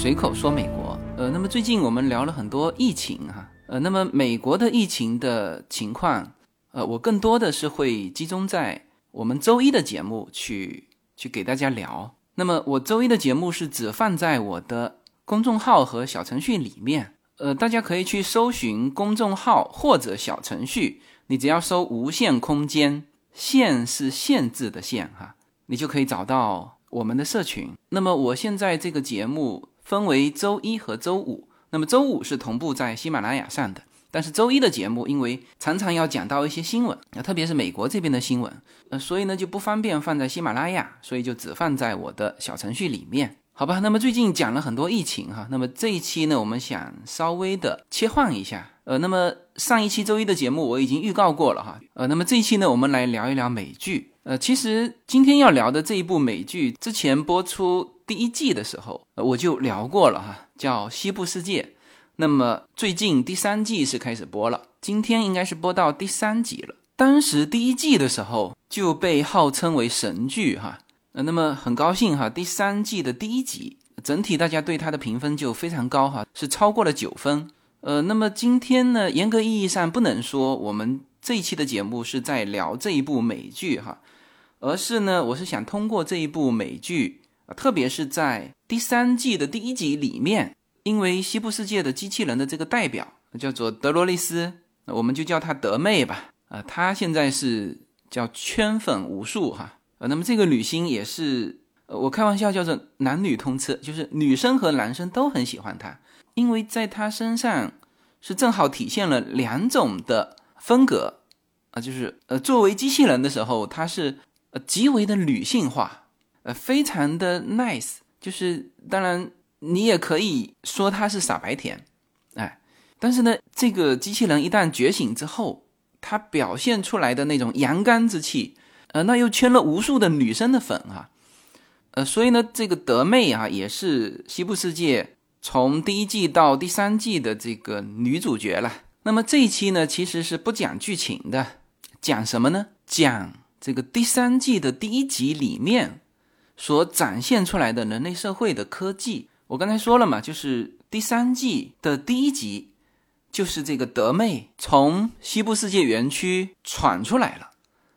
随口说美国。呃，那么最近我们聊了很多疫情哈，呃，那么美国的疫情的情况，呃，我更多的是会集中在我们周一的节目去去给大家聊。那么我周一的节目是只放在我的公众号和小程序里面，呃，大家可以去搜寻公众号或者小程序，你只要搜“无限空间”，限是限制的限哈，你就可以找到。我们的社群。那么我现在这个节目分为周一和周五。那么周五是同步在喜马拉雅上的，但是周一的节目因为常常要讲到一些新闻，啊，特别是美国这边的新闻，呃，所以呢就不方便放在喜马拉雅，所以就只放在我的小程序里面，好吧？那么最近讲了很多疫情哈，那么这一期呢，我们想稍微的切换一下，呃，那么上一期周一的节目我已经预告过了哈，呃，那么这一期呢，我们来聊一聊美剧。呃，其实今天要聊的这一部美剧，之前播出第一季的时候，我就聊过了哈，叫《西部世界》。那么最近第三季是开始播了，今天应该是播到第三集了。当时第一季的时候就被号称为神剧哈，呃，那么很高兴哈，第三季的第一集整体大家对它的评分就非常高哈，是超过了九分。呃，那么今天呢，严格意义上不能说我们这一期的节目是在聊这一部美剧哈。而是呢，我是想通过这一部美剧啊，特别是在第三季的第一集里面，因为西部世界的机器人的这个代表叫做德罗丽丝，我们就叫她德妹吧。啊，她现在是叫圈粉无数哈。呃，那么这个女星也是，我开玩笑叫做男女通吃，就是女生和男生都很喜欢她，因为在她身上是正好体现了两种的风格啊，就是呃，作为机器人的时候，她是。呃，极为的女性化，呃，非常的 nice，就是当然你也可以说它是傻白甜，哎，但是呢，这个机器人一旦觉醒之后，它表现出来的那种阳刚之气，呃，那又圈了无数的女生的粉啊，呃，所以呢，这个德妹啊，也是西部世界从第一季到第三季的这个女主角了。那么这一期呢，其实是不讲剧情的，讲什么呢？讲。这个第三季的第一集里面所展现出来的人类社会的科技，我刚才说了嘛，就是第三季的第一集，就是这个德妹从西部世界园区闯出来了，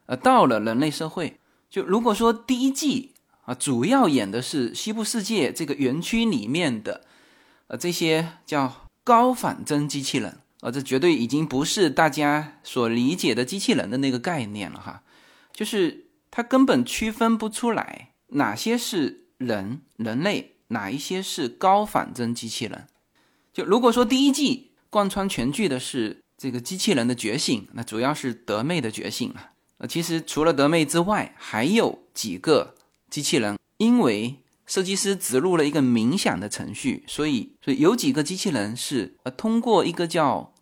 呃，到了人类社会。就如果说第一季啊，主要演的是西部世界这个园区里面的，呃，这些叫高仿真机器人，啊，这绝对已经不是大家所理解的机器人的那个概念了哈。就是他根本区分不出来哪些是人人类，哪一些是高仿真机器人。就如果说第一季贯穿全剧的是这个机器人的觉醒，那主要是德妹的觉醒啊。呃，其实除了德妹之外，还有几个机器人，因为设计师植入了一个冥想的程序，所以所以有几个机器人是呃通过一个叫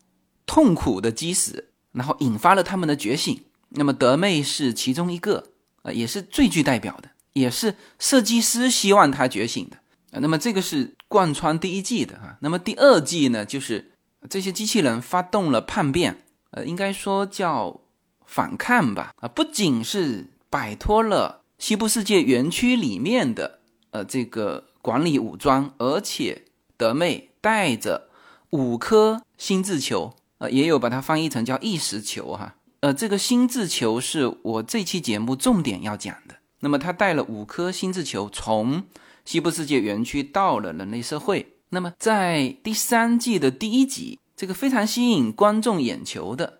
痛苦的基石，然后引发了他们的觉醒。那么德妹是其中一个，呃，也是最具代表的，也是设计师希望他觉醒的啊。那么这个是贯穿第一季的哈。那么第二季呢，就是这些机器人发动了叛变，呃，应该说叫反抗吧啊。不仅是摆脱了西部世界园区里面的呃这个管理武装，而且德妹带着五颗心智球，呃，也有把它翻译成叫意识球哈。呃，这个心智球是我这期节目重点要讲的。那么，他带了五颗心智球从西部世界园区到了人类社会。那么，在第三季的第一集，这个非常吸引观众眼球的，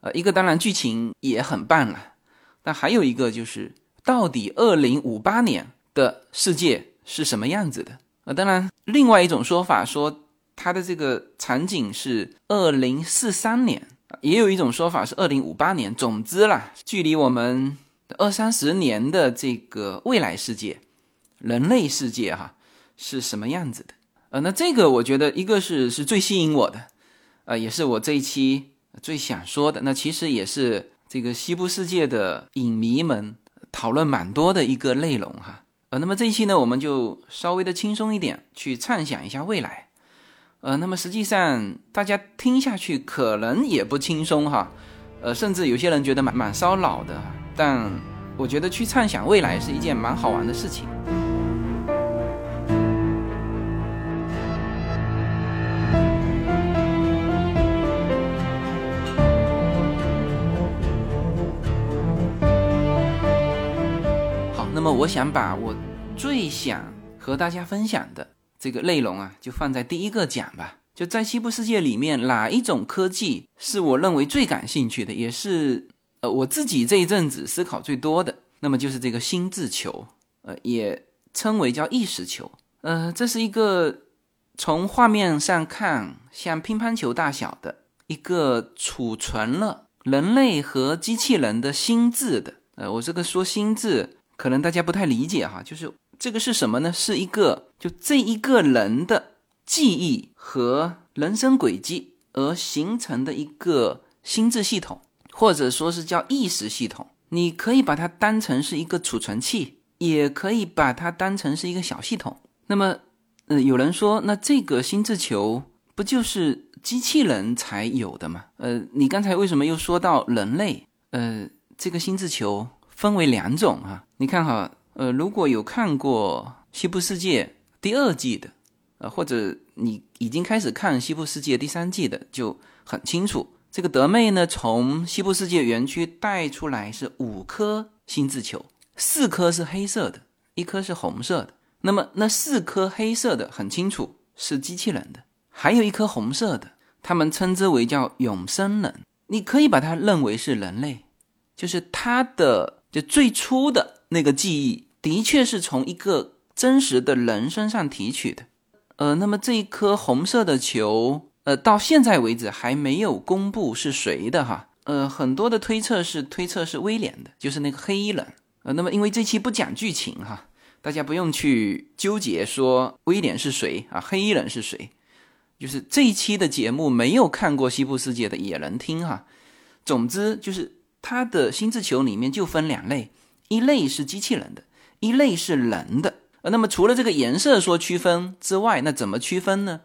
呃，一个当然剧情也很棒了。但还有一个就是，到底二零五八年的世界是什么样子的？呃，当然，另外一种说法说，它的这个场景是二零四三年。也有一种说法是二零五八年，总之啦，距离我们二三十年的这个未来世界，人类世界哈是什么样子的？呃，那这个我觉得一个是是最吸引我的，呃，也是我这一期最想说的。那其实也是这个西部世界的影迷们讨论蛮多的一个内容哈。呃，那么这一期呢，我们就稍微的轻松一点，去畅想一下未来。呃，那么实际上大家听下去可能也不轻松哈，呃，甚至有些人觉得蛮蛮烧脑的，但我觉得去畅想未来是一件蛮好玩的事情。好那么我想把我最想和大家分享的这个内容啊就放在第一个讲吧。就在西部世界里面哪一种科技是我认为最感兴趣的也是我自己这一阵子思考最多的？那么就是这个心智球，呃，也称为叫意识球。呃，这是一个从画面上看像乒乓球大小的一个储存了人类和机器人的心智的。呃，我这个说心智，可能大家不太理解哈，就是这个是什么呢？是一个就这一个人的。记忆和人生轨迹而形成的一个心智系统，或者说是叫意识系统，你可以把它当成是一个储存器，也可以把它当成是一个小系统。那么，呃，有人说，那这个心智球不就是机器人才有的吗？呃，你刚才为什么又说到人类？呃，这个心智球分为两种啊。你看哈，呃，如果有看过《西部世界》第二季的。呃，或者你已经开始看《西部世界》第三季的，就很清楚，这个德妹呢，从西部世界园区带出来是五颗心智球，四颗是黑色的，一颗是红色的。那么那四颗黑色的很清楚是机器人的，还有一颗红色的，他们称之为叫永生人，你可以把它认为是人类，就是他的就最初的那个记忆，的确是从一个真实的人身上提取的。呃，那么这一颗红色的球，呃，到现在为止还没有公布是谁的哈。呃，很多的推测是推测是威廉的，就是那个黑衣人。呃，那么因为这期不讲剧情哈，大家不用去纠结说威廉是谁啊，黑衣人是谁。就是这一期的节目没有看过《西部世界》的也能听哈。总之就是它的心智球里面就分两类，一类是机器人的，一类是人的。呃那么除了这个颜色说区分之外，那怎么区分呢？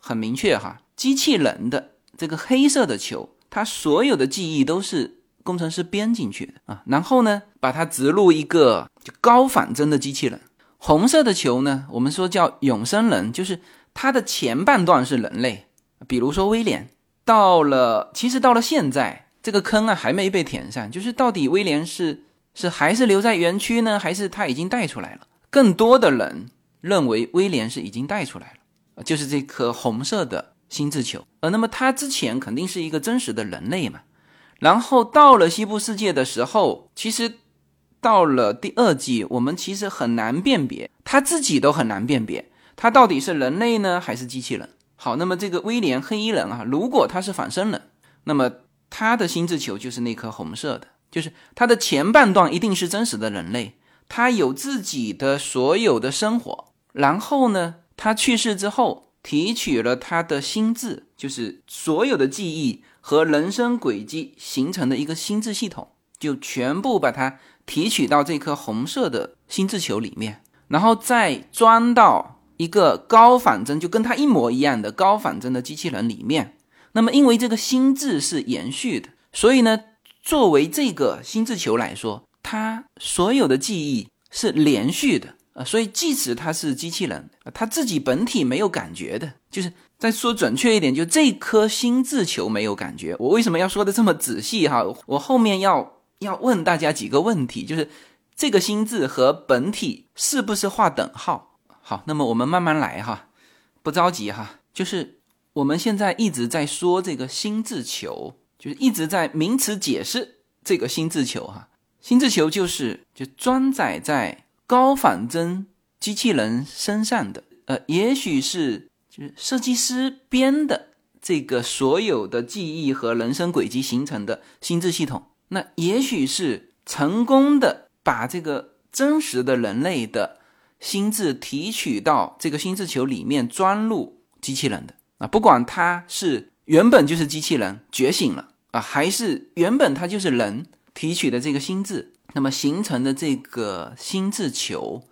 很明确哈，机器人的这个黑色的球，它所有的记忆都是工程师编进去的啊，然后呢，把它植入一个就高仿真的机器人。红色的球呢，我们说叫永生人，就是它的前半段是人类，比如说威廉，到了其实到了现在这个坑啊还没被填上，就是到底威廉是是还是留在园区呢，还是他已经带出来了？更多的人认为威廉是已经带出来了，就是这颗红色的心智球。呃，那么他之前肯定是一个真实的人类嘛。然后到了西部世界的时候，其实到了第二季，我们其实很难辨别，他自己都很难辨别，他到底是人类呢还是机器人。好，那么这个威廉黑衣人啊，如果他是仿生人，那么他的心智球就是那颗红色的，就是他的前半段一定是真实的人类。他有自己的所有的生活，然后呢，他去世之后提取了他的心智，就是所有的记忆和人生轨迹形成的一个心智系统，就全部把它提取到这颗红色的心智球里面，然后再装到一个高仿真，就跟他一模一样的高仿真的机器人里面。那么，因为这个心智是延续的，所以呢，作为这个心智球来说。它所有的记忆是连续的啊，所以即使他是机器人，他自己本体没有感觉的。就是再说准确一点，就这颗心智球没有感觉。我为什么要说的这么仔细哈？我后面要要问大家几个问题，就是这个心智和本体是不是画等号？好，那么我们慢慢来哈，不着急哈。就是我们现在一直在说这个心智球，就是一直在名词解释这个心智球哈。心智球就是就装载在高仿真机器人身上的，呃，也许是就是设计师编的这个所有的记忆和人生轨迹形成的心智系统，那也许是成功的把这个真实的人类的心智提取到这个心智球里面装入机器人的啊，不管他是原本就是机器人觉醒了啊，还是原本他就是人。提取的这个心智，那么形成的这个心智球，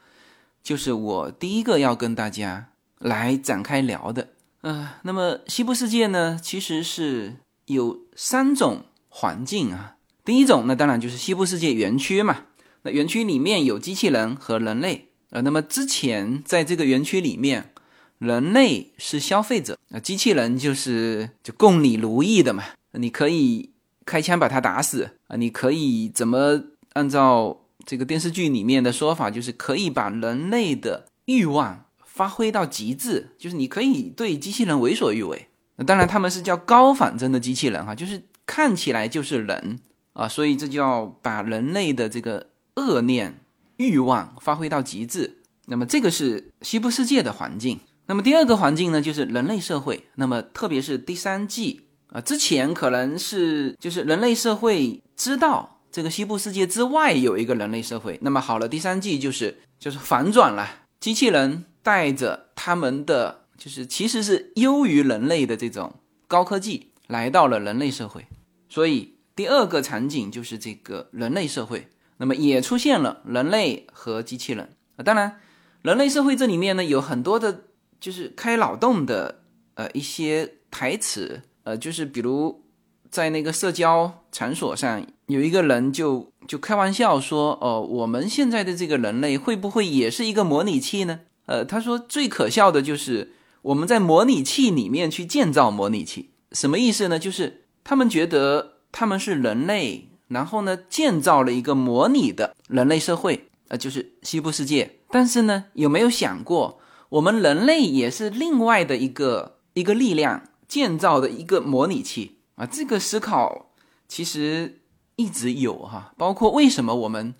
就是我第一个要跟大家来展开聊的。呃，那么西部世界呢，其实是有三种环境啊。第一种，那当然就是西部世界园区嘛。那园区里面有机器人和人类啊。那么之前在这个园区里面，人类是消费者，那机器人就是就供你如意的嘛，你可以。开枪把他打死啊！你可以怎么按照这个电视剧里面的说法，就是可以把人类的欲望发挥到极致，就是你可以对机器人为所欲为。那当然，他们是叫高仿真的机器人哈，就是看起来就是人啊，所以这就要把人类的这个恶念欲望发挥到极致。那么这个是西部世界的环境。那么第二个环境呢，就是人类社会。那么特别是第三季啊，之前可能是就是人类社会知道。这个西部世界之外有一个人类社会，那么好了，第三季就是就是反转了，机器人带着他们的就是其实是优于人类的这种高科技来到了人类社会，所以第二个场景就是这个人类社会，那么也出现了人类和机器人，当然人类社会这里面呢有很多的就是开脑洞的呃一些台词，呃就是比如。在那个社交场所上，有一个人就就开玩笑说：“哦，我们现在的这个人类会不会也是一个模拟器呢？”呃，他说最可笑的就是我们在模拟器里面去建造模拟器，什么意思呢？就是他们觉得他们是人类，然后呢建造了一个模拟的人类社会，呃，就是西部世界。但是呢，有没有想过，我们人类也是另外的一个一个力量建造的一个模拟器？啊，这个思考其实一直有哈，包括为什么我们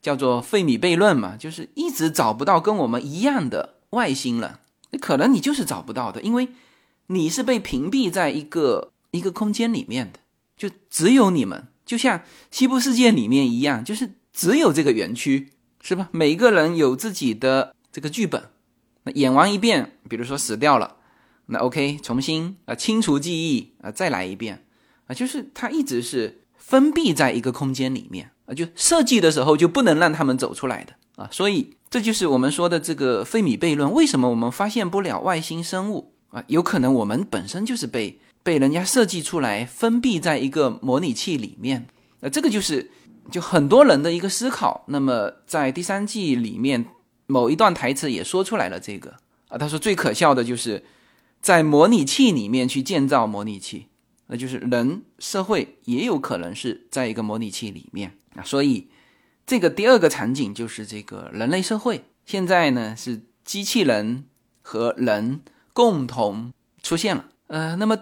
叫做费米悖论嘛，就是一直找不到跟我们一样的外星人。可能你就是找不到的，因为你是被屏蔽在一个一个空间里面的，就只有你们，就像西部世界里面一样，就是只有这个园区，是吧？每个人有自己的这个剧本，演完一遍，比如说死掉了。那 OK，重新啊清除记忆啊，再来一遍啊，就是它一直是封闭在一个空间里面啊，就设计的时候就不能让他们走出来的啊，所以这就是我们说的这个费米悖论。为什么我们发现不了外星生物啊？有可能我们本身就是被被人家设计出来封闭在一个模拟器里面。那这个就是就很多人的一个思考。那么在第三季里面某一段台词也说出来了这个啊，他说最可笑的就是。在模拟器里面去建造模拟器，那就是人社会也有可能是在一个模拟器里面啊。所以，这个第二个场景就是这个人类社会。现在呢是机器人和人共同出现了。呃，那么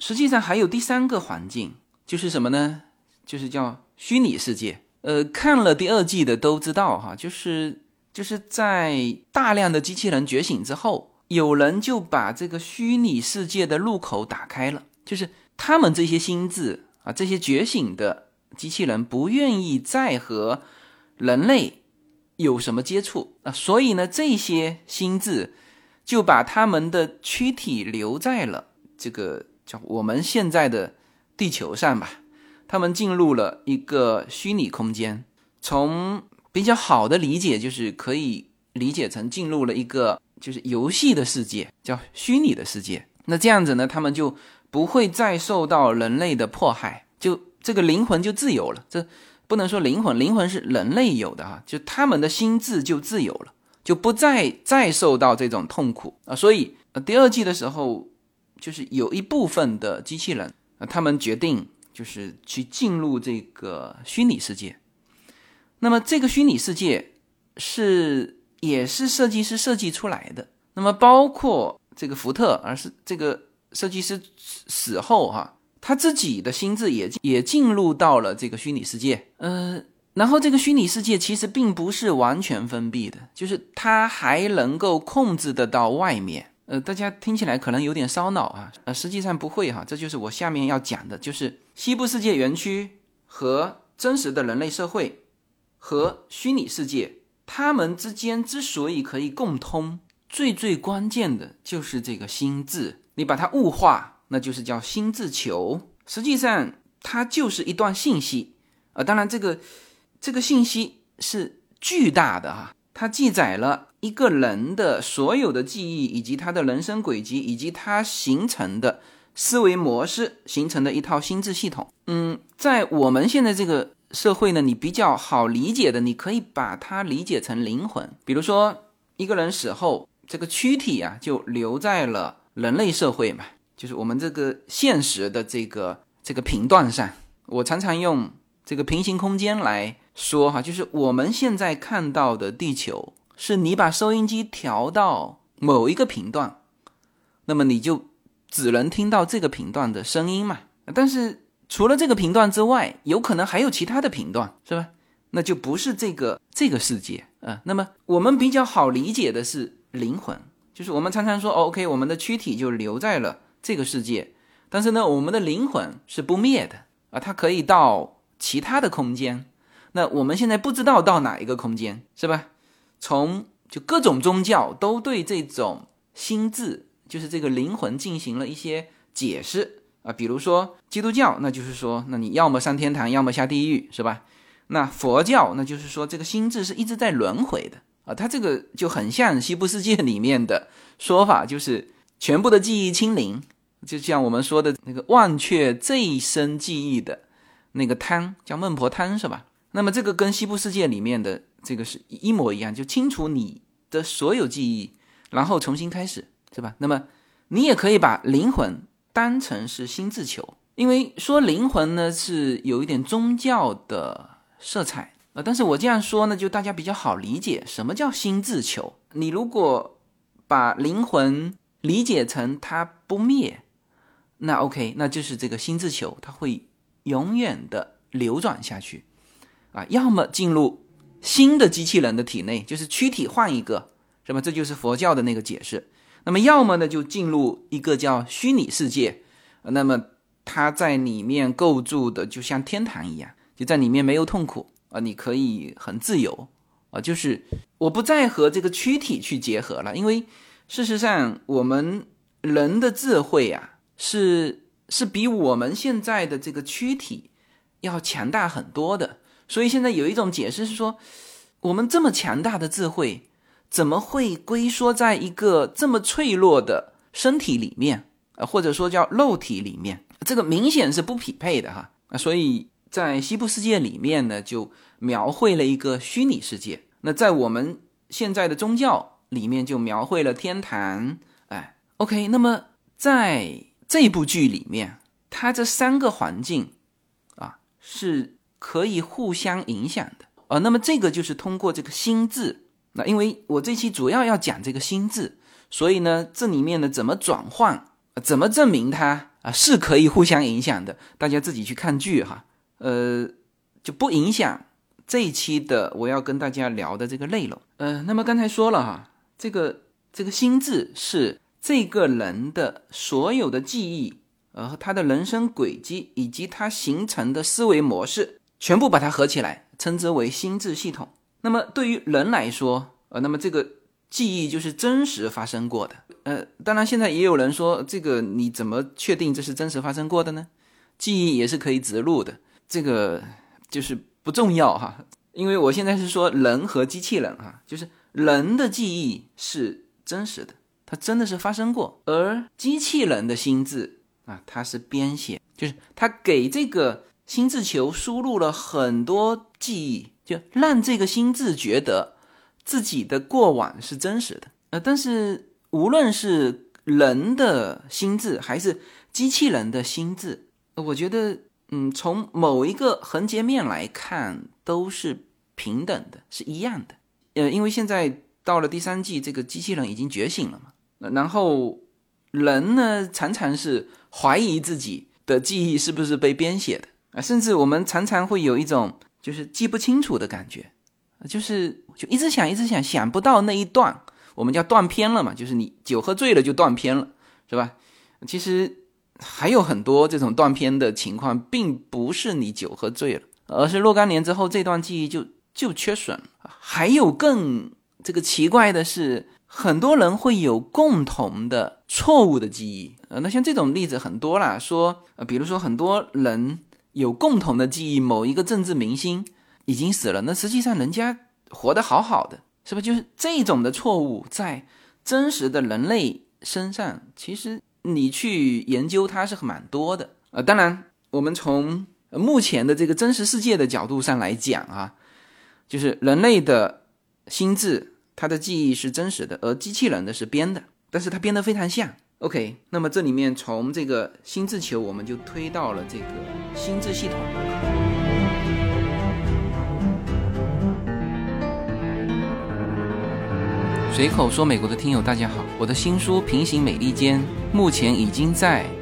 实际上还有第三个环境，就是什么呢？就是叫虚拟世界。呃，看了第二季的都知道哈，就是就是在大量的机器人觉醒之后。有人就把这个虚拟世界的入口打开了，就是他们这些心智啊，这些觉醒的机器人不愿意再和人类有什么接触啊，所以呢，这些心智就把他们的躯体留在了这个叫我们现在的地球上吧，他们进入了一个虚拟空间，从比较好的理解就是可以理解成进入了一个。就是游戏的世界，叫虚拟的世界。那这样子呢，他们就不会再受到人类的迫害，就这个灵魂就自由了。这不能说灵魂，灵魂是人类有的哈，就他们的心智就自由了，就不再再受到这种痛苦啊。所以第二季的时候，就是有一部分的机器人，他们决定就是去进入这个虚拟世界。那么这个虚拟世界是。也是设计师设计出来的。那么包括这个福特，而是这个设计师死后哈，他自己的心智也也进入到了这个虚拟世界。呃，然后这个虚拟世界其实并不是完全封闭的，就是它还能够控制得到外面。呃，大家听起来可能有点烧脑啊，呃，实际上不会哈。这就是我下面要讲的，就是西部世界园区和真实的人类社会和虚拟世界。他们之间之所以可以共通，最最关键的就是这个心智。你把它物化，那就是叫心智球。实际上，它就是一段信息啊。当然，这个这个信息是巨大的哈。它记载了一个人的所有的记忆，以及他的人生轨迹，以及他形成的思维模式，形成的一套心智系统。嗯，在我们现在这个。社会呢，你比较好理解的，你可以把它理解成灵魂。比如说，一个人死后，这个躯体啊，就留在了人类社会嘛，就是我们这个现实的这个这个频段上。我常常用这个平行空间来说哈，就是我们现在看到的地球，是你把收音机调到某一个频段，那么你就只能听到这个频段的声音嘛。但是除了这个频段之外，有可能还有其他的频段，是吧？那就不是这个这个世界啊。那么我们比较好理解的是灵魂，就是我们常常说，OK，我们的躯体就留在了这个世界，但是呢，我们的灵魂是不灭的啊，它可以到其他的空间。那我们现在不知道到哪一个空间，是吧？从就各种宗教都对这种心智，就是这个灵魂进行了一些解释啊。比如说基督教，那就是说，那你要么上天堂，要么下地狱，是吧？那佛教，那就是说这个心智是一直在轮回的啊。它这个就很像西部世界里面的说法，就是全部的记忆清零，就像我们说的那个忘却这一生记忆的那个汤，叫孟婆汤，是吧？那么这个跟西部世界里面的这个是一模一样，就清除你的所有记忆，然后重新开始，是吧？那么你也可以把灵魂当成是心智球，因为说灵魂呢是有一点宗教的色彩啊，但是我这样说呢，就大家比较好理解什么叫心智球。你如果把灵魂理解成它不灭，那 OK，那就是这个心智球，它会永远的流转下去。啊，要么进入新的机器人的体内，就是躯体换一个，是吧？这就是佛教的那个解释。那么，要么呢，就进入一个叫虚拟世界，那么它在里面构筑的就像天堂一样，就在里面没有痛苦啊，你可以很自由啊，就是我不再和这个躯体去结合了，因为事实上我们人的智慧啊，是是比我们现在的这个躯体要强大很多的。所以现在有一种解释是说，我们这么强大的智慧，怎么会龟缩在一个这么脆弱的身体里面啊？或者说叫肉体里面，这个明显是不匹配的哈啊！所以在西部世界里面呢，就描绘了一个虚拟世界。那在我们现在的宗教里面，就描绘了天堂。哎，OK，那么在这部剧里面，它这三个环境啊是。可以互相影响的啊，那么这个就是通过这个心智。那因为我这期主要要讲这个心智，所以呢，这里面呢怎么转换，怎么证明它啊是可以互相影响的？大家自己去看剧哈，呃，就不影响这一期的我要跟大家聊的这个内容。呃，那么刚才说了哈，这个这个心智是这个人的所有的记忆，呃，他的人生轨迹以及他形成的思维模式。全部把它合起来，称之为心智系统。那么对于人来说，呃，那么这个记忆就是真实发生过的。呃，当然现在也有人说，这个你怎么确定这是真实发生过的呢？记忆也是可以植入的，这个就是不重要哈。因为我现在是说人和机器人哈，就是人的记忆是真实的，它真的是发生过，而机器人的心智啊，它是编写，就是它给这个。心智球输入了很多记忆，就让这个心智觉得自己的过往是真实的。呃，但是无论是人的心智还是机器人的心智，我觉得，嗯，从某一个横截面来看，都是平等的，是一样的。呃，因为现在到了第三季，这个机器人已经觉醒了嘛，然后人呢，常常是怀疑自己的记忆是不是被编写的。啊，甚至我们常常会有一种就是记不清楚的感觉，就是就一直想一直想想不到那一段，我们叫断片了嘛，就是你酒喝醉了就断片了，是吧？其实还有很多这种断片的情况，并不是你酒喝醉了，而是若干年之后这段记忆就就缺损。还有更这个奇怪的是，很多人会有共同的错误的记忆，呃，那像这种例子很多啦，说呃，比如说很多人。有共同的记忆，某一个政治明星已经死了，那实际上人家活得好好的，是吧？就是这种的错误，在真实的人类身上，其实你去研究它是蛮多的呃。当然，我们从目前的这个真实世界的角度上来讲啊，就是人类的心智，它的记忆是真实的，而机器人的是编的，但是它编得非常像。ok 那么这里面从这个心智球我们就推到了这个心智系统。随口说美国的听友大家好我的新书平行美利坚目前已经在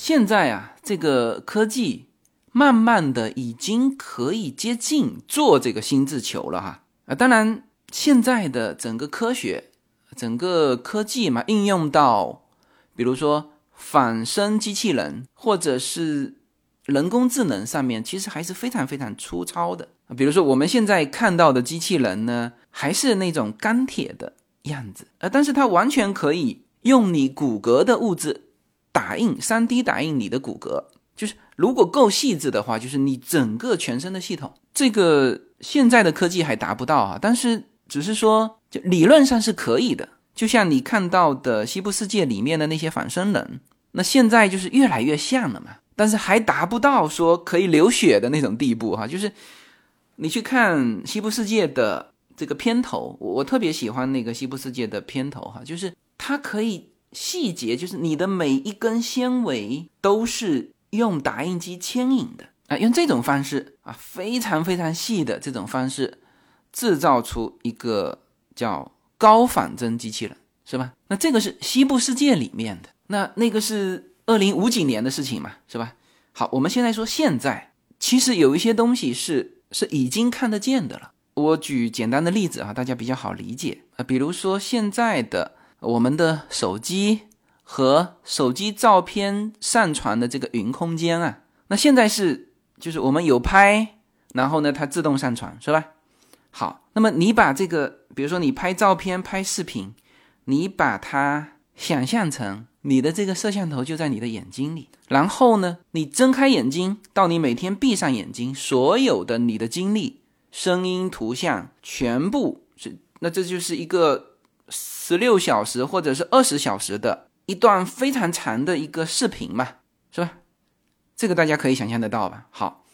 现在啊，这个科技慢慢的已经可以接近做这个心智球了哈啊！当然，现在的整个科学、整个科技嘛，应用到比如说仿生机器人或者是人工智能上面，其实还是非常非常粗糙的比如说我们现在看到的机器人呢，还是那种钢铁的样子啊，但是它完全可以用你骨骼的物质。打印三 D 打印你的骨骼，就是如果够细致的话，就是你整个全身的系统。这个现在的科技还达不到啊，但是只是说，就理论上是可以的。就像你看到的西部世界里面的那些仿生人，那现在就是越来越像了嘛。但是还达不到说可以流血的那种地步哈。就是你去看西部世界的这个片头，我特别喜欢那个西部世界的片头哈，就是它可以。细节就是你的每一根纤维都是用打印机牵引的啊，用这种方式啊，非常非常细的这种方式制造出一个叫高仿真机器人，是吧？那这个是西部世界里面的，那那个是二零五几年的事情嘛，是吧？好，我们现在说现在，其实有一些东西是是已经看得见的了。我举简单的例子啊，大家比较好理解啊，比如说现在的。我们的手机和手机照片上传的这个云空间啊，那现在是就是我们有拍，然后呢它自动上传是吧？好，那么你把这个，比如说你拍照片、拍视频，你把它想象成你的这个摄像头就在你的眼睛里，然后呢你睁开眼睛到你每天闭上眼睛，所有的你的经历、声音、图像全部是，那这就是一个。十六小时或者是二十小时的一段非常长的一个视频嘛，是吧？这个大家可以想象得到吧？好，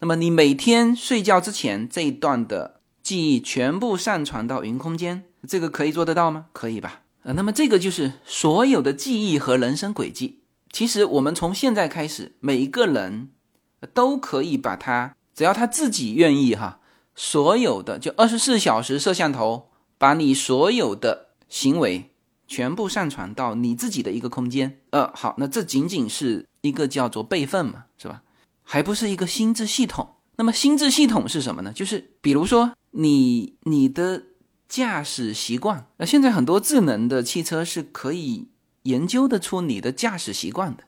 那么你每天睡觉之前这一段的记忆全部上传到云空间，这个可以做得到吗？可以吧？呃，那么这个就是所有的记忆和人生轨迹。其实我们从现在开始，每一个人都可以把它，只要他自己愿意哈，所有的就二十四小时摄像头。把你所有的行为全部上传到你自己的一个空间，呃，好，那这仅仅是一个叫做备份嘛，是吧？还不是一个心智系统。那么心智系统是什么呢？就是比如说你你的驾驶习惯，那现在很多智能的汽车是可以研究得出你的驾驶习惯的，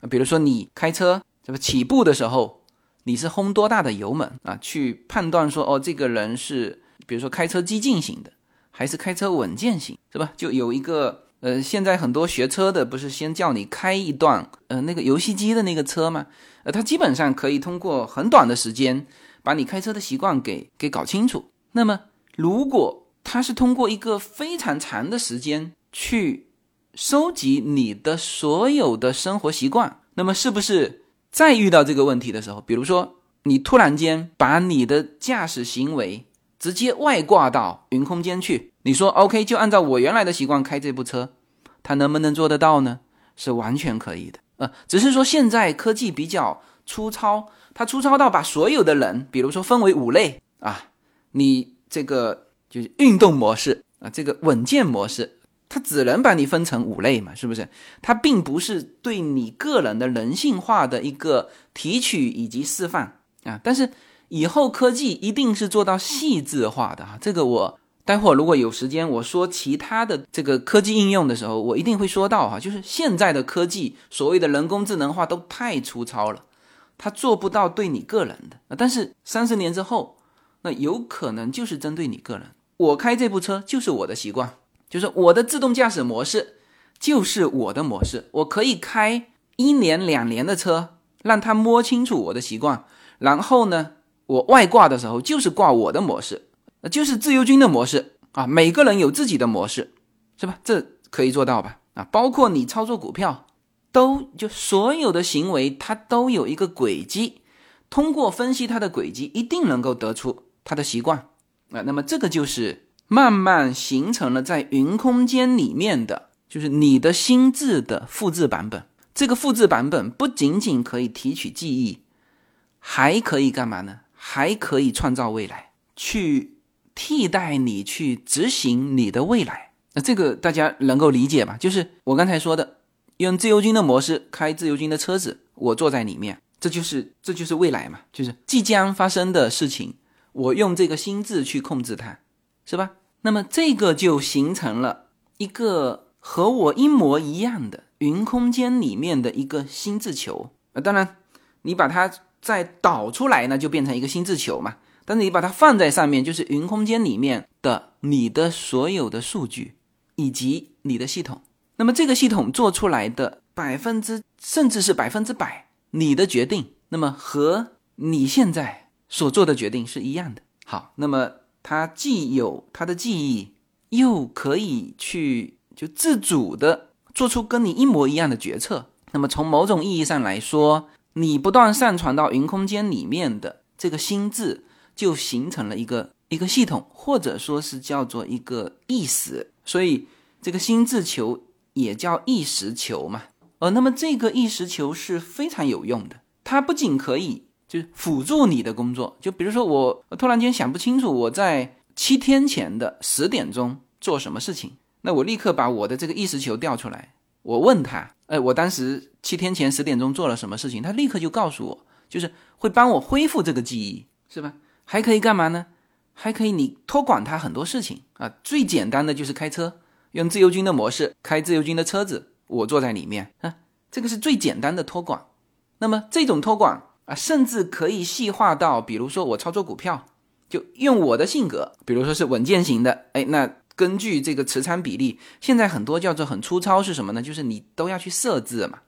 啊，比如说你开车这个起步的时候，你是轰多大的油门啊？去判断说，哦，这个人是比如说开车激进型的。还是开车稳健型是吧？就有一个呃，现在很多学车的不是先叫你开一段呃那个游戏机的那个车吗？呃，它基本上可以通过很短的时间把你开车的习惯给给搞清楚。那么如果它是通过一个非常长的时间去收集你的所有的生活习惯，那么是不是再遇到这个问题的时候，比如说你突然间把你的驾驶行为直接外挂到云空间去，你说 OK 就按照我原来的习惯开这部车，它能不能做得到呢？是完全可以的，呃，只是说现在科技比较粗糙，它粗糙到把所有的人，比如说分为五类啊，你这个就是运动模式啊，这个稳健模式，它只能把你分成五类嘛，是不是？它并不是对你个人的人性化的一个提取以及示范啊，但是。以后科技一定是做到细致化的啊，这个我待会如果有时间我说其他的这个科技应用的时候，我一定会说到哈，就是现在的科技所谓的人工智能化都太粗糙了，它做不到对你个人的，但是三十年之后，那有可能就是针对你个人。我开这部车就是我的习惯，就是我的自动驾驶模式就是我的模式，我可以开一年两年的车，让它摸清楚我的习惯，然后呢？我外挂的时候就是挂我的模式，就是自由军的模式啊。每个人有自己的模式，是吧？这可以做到吧？啊，包括你操作股票，都就所有的行为，它都有一个轨迹，通过分析它的轨迹，一定能够得出它的习惯啊。那么这个就是慢慢形成了在云空间里面的，就是你的心智的复制版本。这个复制版本不仅仅可以提取记忆，还可以干嘛呢？还可以创造未来，去替代你去执行你的未来。那这个大家能够理解吧？就是我刚才说的，用自由军的模式开自由军的车子，我坐在里面，这就是这就是未来嘛，就是即将发生的事情，我用这个心智去控制它，是吧？那么这个就形成了一个和我一模一样的云空间里面的一个心智球啊。当然，你把它再导出来呢，就变成一个心智球嘛。但是你把它放在上面，就是云空间里面的你的所有的数据。以及你的系统，那么这个系统做出来的百分之甚至是百分之百你的决定，那么和你现在所做的决定是一样的。好，那么它既有它的记忆，又可以去就自主的做出跟你一模一样的决策。那么从某种意义上来说，你不断上传到云空间里面的这个心智，就形成了一个一个系统，或者说是叫做一个意识。所以，这个心智球也叫意识球嘛。呃，那么这个意识球是非常有用的。它不仅可以就是辅助你的工作，就比如说我突然间想不清楚我在七天前的十点钟做什么事情，那我立刻把我的这个意识球调出来，我问他，哎，我当时七天前十点钟做了什么事情？他立刻就告诉我，就是会帮我恢复这个记忆，是吧？还可以干嘛呢？还可以，你托管他很多事情啊。最简单的就是开车，用自由军的模式开自由军的车子，我坐在里面啊，这个是最简单的托管。那么这种托管啊，甚至可以细化到，比如说我操作股票，就用我的性格，比如说是稳健型的，哎，那根据这个持仓比例，现在很多叫做很粗糙是什么呢？就是你都要去设置嘛。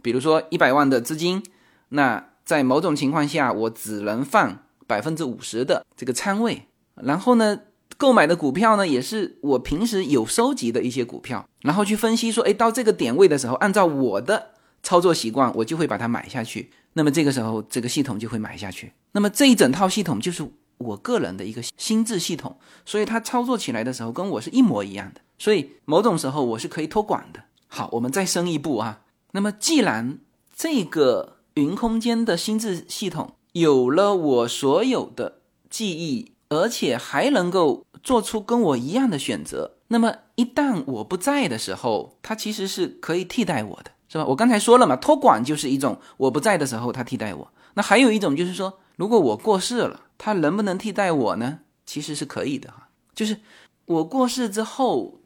比如说一百万的资金，那在某种情况下，我只能放百分之五十的这个仓位。然后呢，购买的股票呢，也是我平时有收集的一些股票，然后去分析说，哎，到这个点位的时候，按照我的操作习惯，我就会把它买下去。那么这个时候，这个系统就会买下去。那么这一整套系统就是我个人的一个心智系统，所以它操作起来的时候跟我是一模一样的。所以某种时候我是可以托管的。好，我们再深一步啊。那么既然这个云空间的心智系统有了我所有的记忆。而且还能够做出跟我一样的选择。那么一旦我不在的时候，它其实是可以替代我的，是吧？我刚才说了嘛，托管就是一种我不在的时候它替代我。那还有一种就是说，如果我过世了，它能不能替代我呢？其实是可以的哈。就是我过世之后，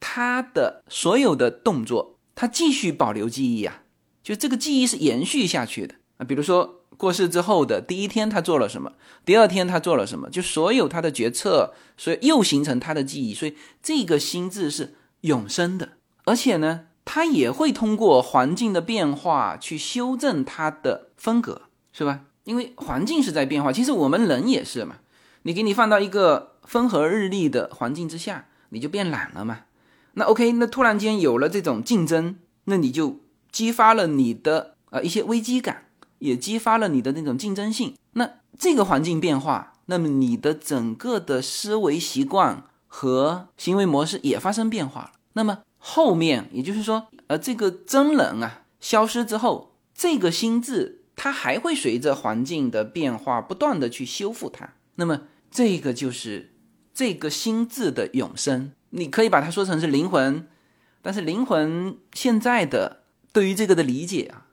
它的所有的动作，它继续保留记忆啊，就这个记忆是延续下去的啊。比如说。过世之后的第一天，他做了什么？第二天他做了什么？就所有他的决策，所以又形成他的记忆。所以这个心智是永生的，而且呢，他也会通过环境的变化去修正他的风格，是吧？因为环境是在变化，其实我们人也是嘛。你给你放到一个风和日丽的环境之下，你就变懒了嘛。那 OK，那突然间有了这种竞争，那你就激发了你的呃一些危机感。也激发了你的那种竞争性。那这个环境变化，那么你的整个的思维习惯和行为模式也发生变化了。那么后面，也就是说，呃，这个真人啊消失之后，这个心智它还会随着环境的变化不断的去修复它。那么这个就是这个心智的永生。你可以把它说成是灵魂，但是灵魂现在的对于这个的理解啊。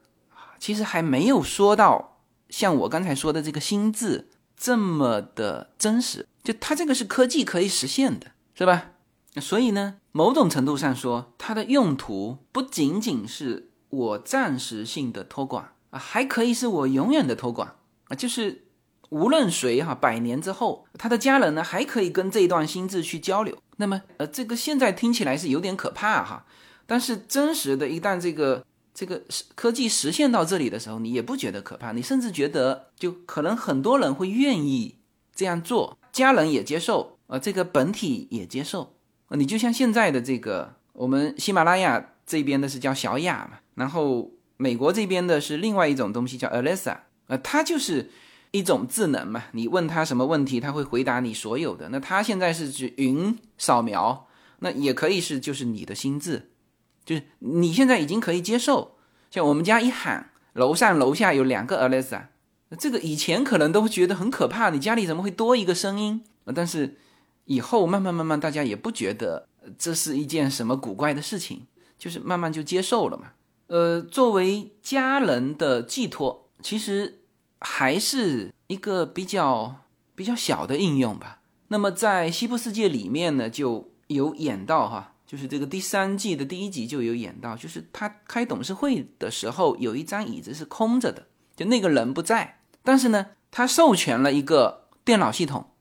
其实还没有说到像我刚才说的这个心智这么的真实，就它这个是科技可以实现的，是吧？所以呢，某种程度上说，它的用途不仅仅是我暂时性的托管啊，还可以是我永远的托管啊，就是无论谁哈，百年之后，他的家人呢还可以跟这一段心智去交流。那么，呃，这个现在听起来是有点可怕哈，但是真实的一旦这个。这个科技实现到这里的时候，你也不觉得可怕，你甚至觉得就可能很多人会愿意这样做，家人也接受，呃，这个本体也接受，你就像现在的这个我们喜马拉雅这边的是叫小雅嘛，然后美国这边的是另外一种东西叫 Alexa，呃，它就是一种智能嘛，你问它什么问题，它会回答你所有的。那它现在是指云扫描，那也可以是就是你的心智，就是你现在已经可以接受，像我们家一喊，楼上楼下有两个 Alexa，这个以前可能都会觉得很可怕，你家里怎么会多一个声音？但是以后慢慢慢慢，大家也不觉得这是一件什么古怪的事情，就是慢慢就接受了嘛。呃，作为家人的寄托，其实还是一个比较比较小的应用吧。那么在西部世界里面呢，就有演到哈，就是这个第三季的第一集就有演到，就是他开董事会的时候，有一张椅子是空着的，就那个人不在，但是呢，他授权了一个电脑系统。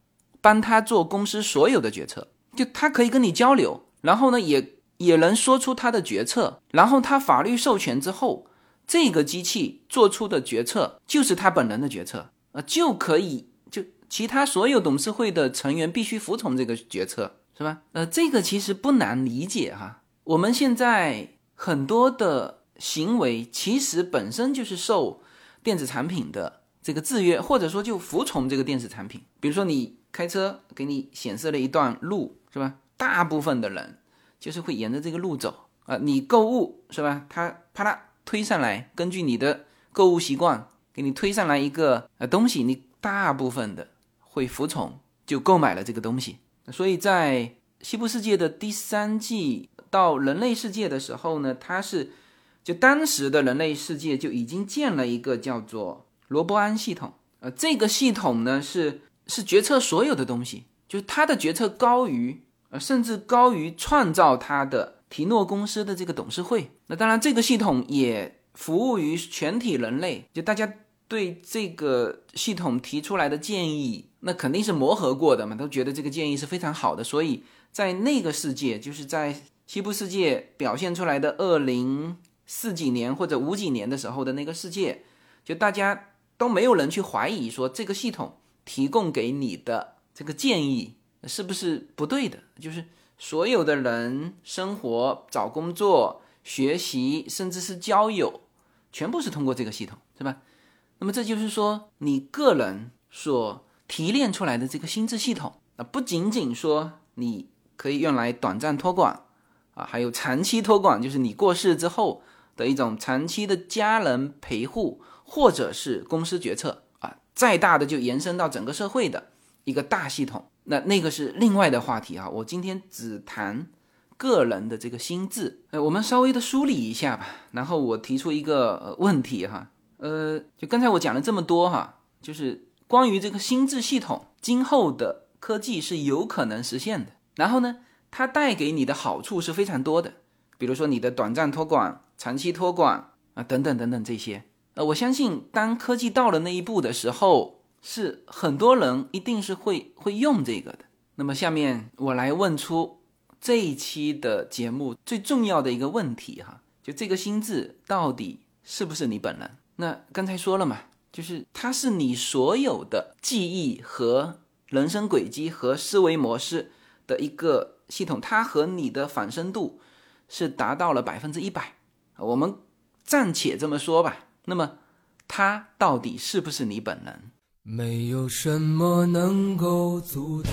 帮他做公司所有的决策，就他可以跟你交流，然后呢，也也能说出他的决策，然后他法律授权之后，这个机器做出的决策就是他本人的决策，呃，就可以就其他所有董事会的成员必须服从这个决策，是吧？呃，这个其实不难理解哈。我们现在很多的行为其实本身就是受电子产品的这个制约，或者说就服从这个电子产品，比如说你。开车给你显示了一段路，是吧？大部分的人就是会沿着这个路走啊。你购物是吧？他啪啦推上来，根据你的购物习惯给你推上来一个呃东西，你大部分的会服从，就购买了这个东西。所以在西部世界的第三季到人类世界的时候呢，它是就当时的人类世界就已经建了一个叫做罗伯安系统，呃，这个系统呢是。是决策所有的东西，就是他的决策高于，呃，甚至高于创造他的提诺公司的这个董事会。那当然，这个系统也服务于全体人类。就大家对这个系统提出来的建议，那肯定是磨合过的嘛，都觉得这个建议是非常好的。所以在那个世界，就是在西部世界表现出来的二零四几年或者五几年的时候的那个世界，就大家都没有人去怀疑说这个系统。提供给你的这个建议是不是不对的？就是所有的人生活、找工作、学习，甚至是交友，全部是通过这个系统，是吧？那么这就是说，你个人所提炼出来的这个心智系统，啊，不仅仅说你可以用来短暂托管啊，还有长期托管，就是你过世之后的一种长期的家人陪护，或者是公司决策啊。再大的就延伸到整个社会的一个大系统，那那个是另外的话题啊。我今天只谈个人的这个心智，呃，我们稍微的梳理一下吧。然后我提出一个问题哈，呃，就刚才我讲了这么多哈，就是关于这个心智系统今后的科技是有可能实现的。然后呢，它带给你的好处是非常多的，比如说你的短暂托管、长期托管啊，等等等等这些。呃，我相信当科技到了那一步的时候，是很多人一定是会会用这个的。那么下面我来问出这一期的节目最重要的一个问题哈，就这个心智到底是不是你本人？那刚才说了嘛，就是它是你所有的记忆和人生轨迹和思维模式的一个系统，它和你的仿生度是达到了百分之一百。我们暂且这么说吧。那么，他到底是不是你本人？没有什么能够阻挡，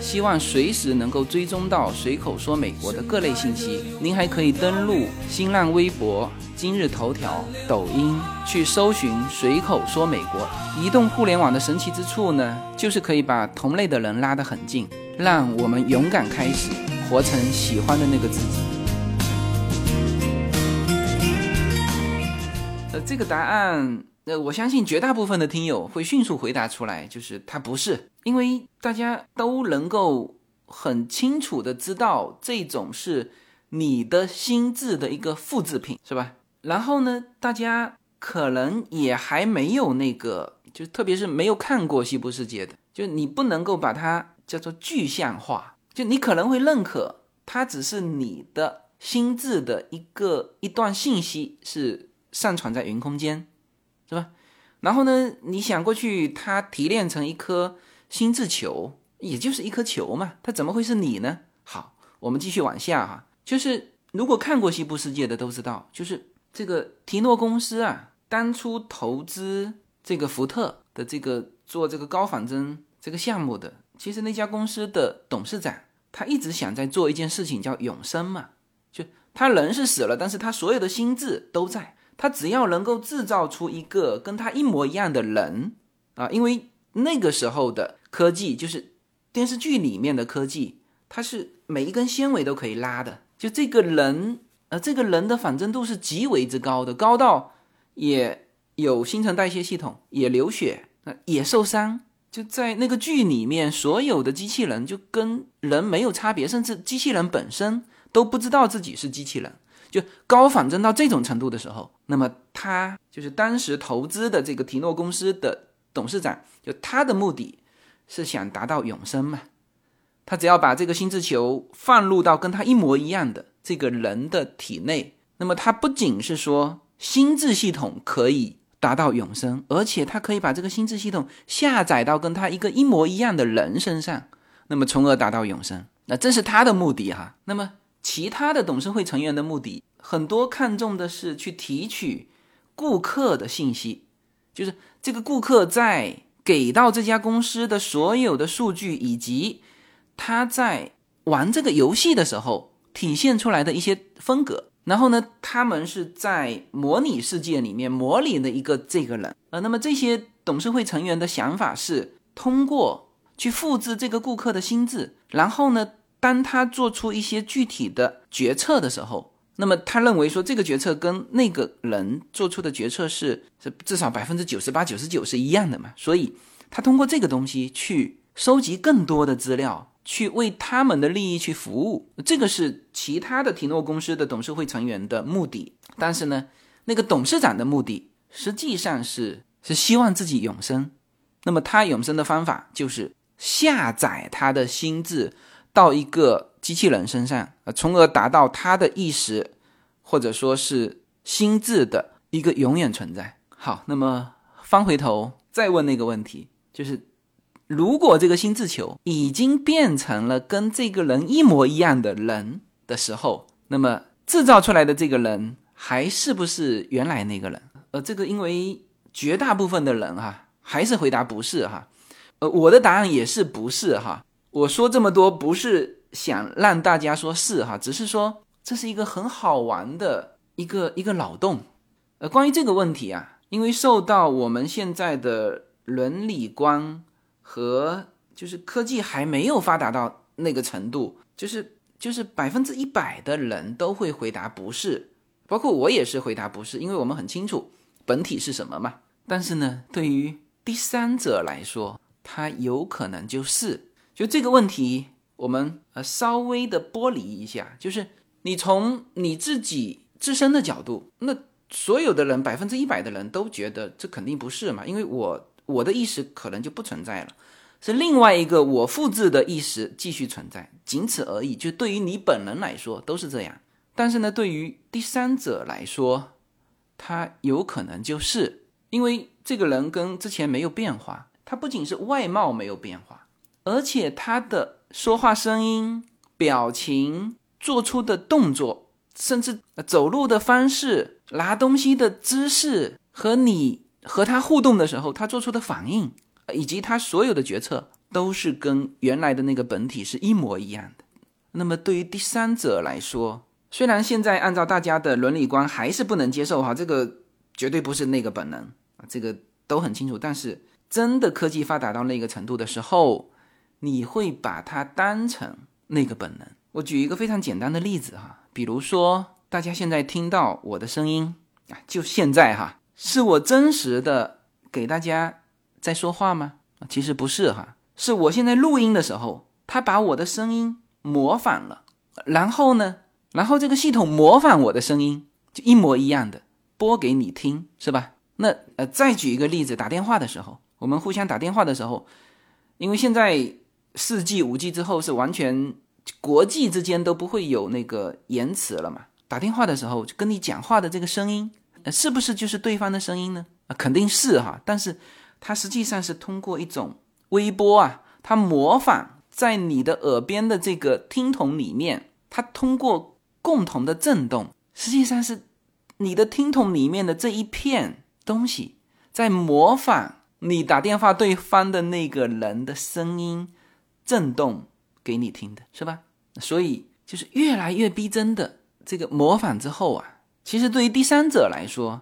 希望随时能够追踪到随口说美国的各类信息，您还可以登录新浪微博。今日头条、抖音去搜寻“随口说美国”。移动互联网的神奇之处呢，就是可以把同类的人拉得很近，让我们勇敢开始，活成喜欢的那个自己。呃，这个答案，呃，我相信绝大部分的听友会迅速回答出来，就是它不是，因为大家都能够很清楚的知道这种是。你的心智的一个复制品是吧？然后呢，大家可能也还没有那个，就特别是没有看过西部世界的，就你不能够把它叫做具象化，就你可能会认可它只是你的心智的一个一段信息是上传在云空间，是吧？然后呢，你想过去它提炼成一颗心智球，也就是一颗球嘛，它怎么会是你呢？好，我们继续往下哈。就是如果看过《西部世界》的都知道，就是这个提诺公司啊，当初投资这个福特的这个做这个高仿真这个项目的，其实那家公司的董事长他一直想在做一件事情，叫永生嘛。就他人是死了，但是他所有的心智都在，他只要能够制造出一个跟他一模一样的人啊，因为那个时候的科技就是电视剧里面的科技，它是每一根纤维都可以拉的。就这个人，呃，这个人的仿真度是极为之高的，高到也有新陈代谢系统，也流血，也受伤。就在那个剧里面，所有的机器人就跟人没有差别，甚至机器人本身都不知道自己是机器人。就高仿真到这种程度的时候，那么他就是当时投资的这个提诺公司的董事长，就他的目的是想达到永生嘛。他只要把这个心智球放入到跟他一模一样的这个人的体内，那么他不仅是说心智系统可以达到永生，而且他可以把这个心智系统下载到跟他一个一模一样的人身上，那么从而达到永生。那这是他的目的哈。那么其他的董事会成员的目的，很多看重的是去提取顾客的信息，就是这个顾客在给到这家公司的所有的数据以及。他在玩这个游戏的时候体现出来的一些风格，然后呢，他们是在模拟世界里面模拟的一个这个人，呃，那么这些董事会成员的想法是通过去复制这个顾客的心智，然后呢，当他做出一些具体的决策的时候，那么他认为说这个决策跟那个人做出的决策是是至少百分之九十八、九十九是一样的嘛，所以他通过这个东西去收集更多的资料。去为他们的利益去服务，这个是其他的提诺公司的董事会成员的目的。但是呢，那个董事长的目的实际上是是希望自己永生。那么他永生的方法就是下载他的心智到一个机器人身上，呃，从而达到他的意识或者说是心智的一个永远存在。好，那么翻回头再问那个问题，就是。如果这个心智球已经变成了跟这个人一模一样的人的时候，那么制造出来的这个人还是不是原来那个人？呃，这个因为绝大部分的人哈还是回答不是哈，呃，我的答案也是不是哈。我说这么多不是想让大家说是哈，只是说这是一个很好玩的一个一个脑洞。呃，关于这个问题啊，因为受到我们现在的伦理观。和就是科技还没有发达到那个程度，就是就是百分之一百的人都会回答不是，包括我也是回答不是，因为我们很清楚本体是什么嘛。但是呢，对于第三者来说，他有可能就是。就这个问题，我们呃稍微的剥离一下，就是你从你自己自身的角度，那所有的人百分之一百的人都觉得这肯定不是嘛，因为我。我的意识可能就不存在了，是另外一个我复制的意识继续存在，仅此而已。就对于你本人来说都是这样，但是呢，对于第三者来说，他有可能就是因为这个人跟之前没有变化，他不仅是外貌没有变化，而且他的说话声音、表情、做出的动作，甚至走路的方式、拿东西的姿势和你。和他互动的时候，他做出的反应，以及他所有的决策，都是跟原来的那个本体是一模一样的。那么对于第三者来说，虽然现在按照大家的伦理观还是不能接受哈，这个绝对不是那个本能啊，这个都很清楚。但是真的科技发达到那个程度的时候，你会把它当成那个本能。我举一个非常简单的例子哈，比如说大家现在听到我的声音啊，就现在哈，是我真实的给大家在说话吗？其实不是哈，是我现在录音的时候，他把我的声音模仿了，然后呢？然后这个系统模仿我的声音，就一模一样的播给你听，是吧？那呃，再举一个例子，打电话的时候，我们互相打电话的时候，因为现在四 G、五 G 之后是完全国际之间都不会有那个延迟了嘛。打电话的时候，就跟你讲话的这个声音，呃，是不是就是对方的声音呢？啊，肯定是哈。但是它实际上是通过一种微波啊，它模仿在你的耳边的这个听筒里面，它通过。共同的震动，实际上是你的听筒里面的这一片东西在模仿你打电话对方的那个人的声音震动给你听的，是吧？所以就是越来越逼真的这个模仿之后啊，其实对于第三者来说，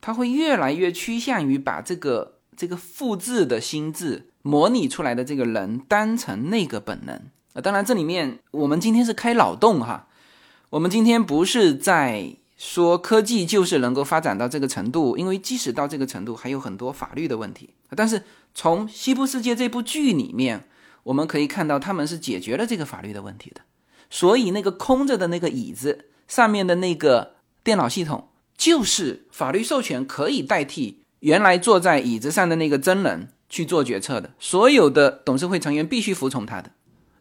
他会越来越趋向于把这个这个复制的心智模拟出来的这个人当成那个本能啊。当然，这里面我们今天是开脑洞哈。我们今天不是在说科技就是能够发展到这个程度，因为即使到这个程度，还有很多法律的问题。但是从《西部世界》这部剧里面，我们可以看到他们是解决了这个法律的问题的。所以那个空着的那个椅子上面的那个电脑系统，就是法律授权可以代替原来坐在椅子上的那个真人去做决策的。所有的董事会成员必须服从他的。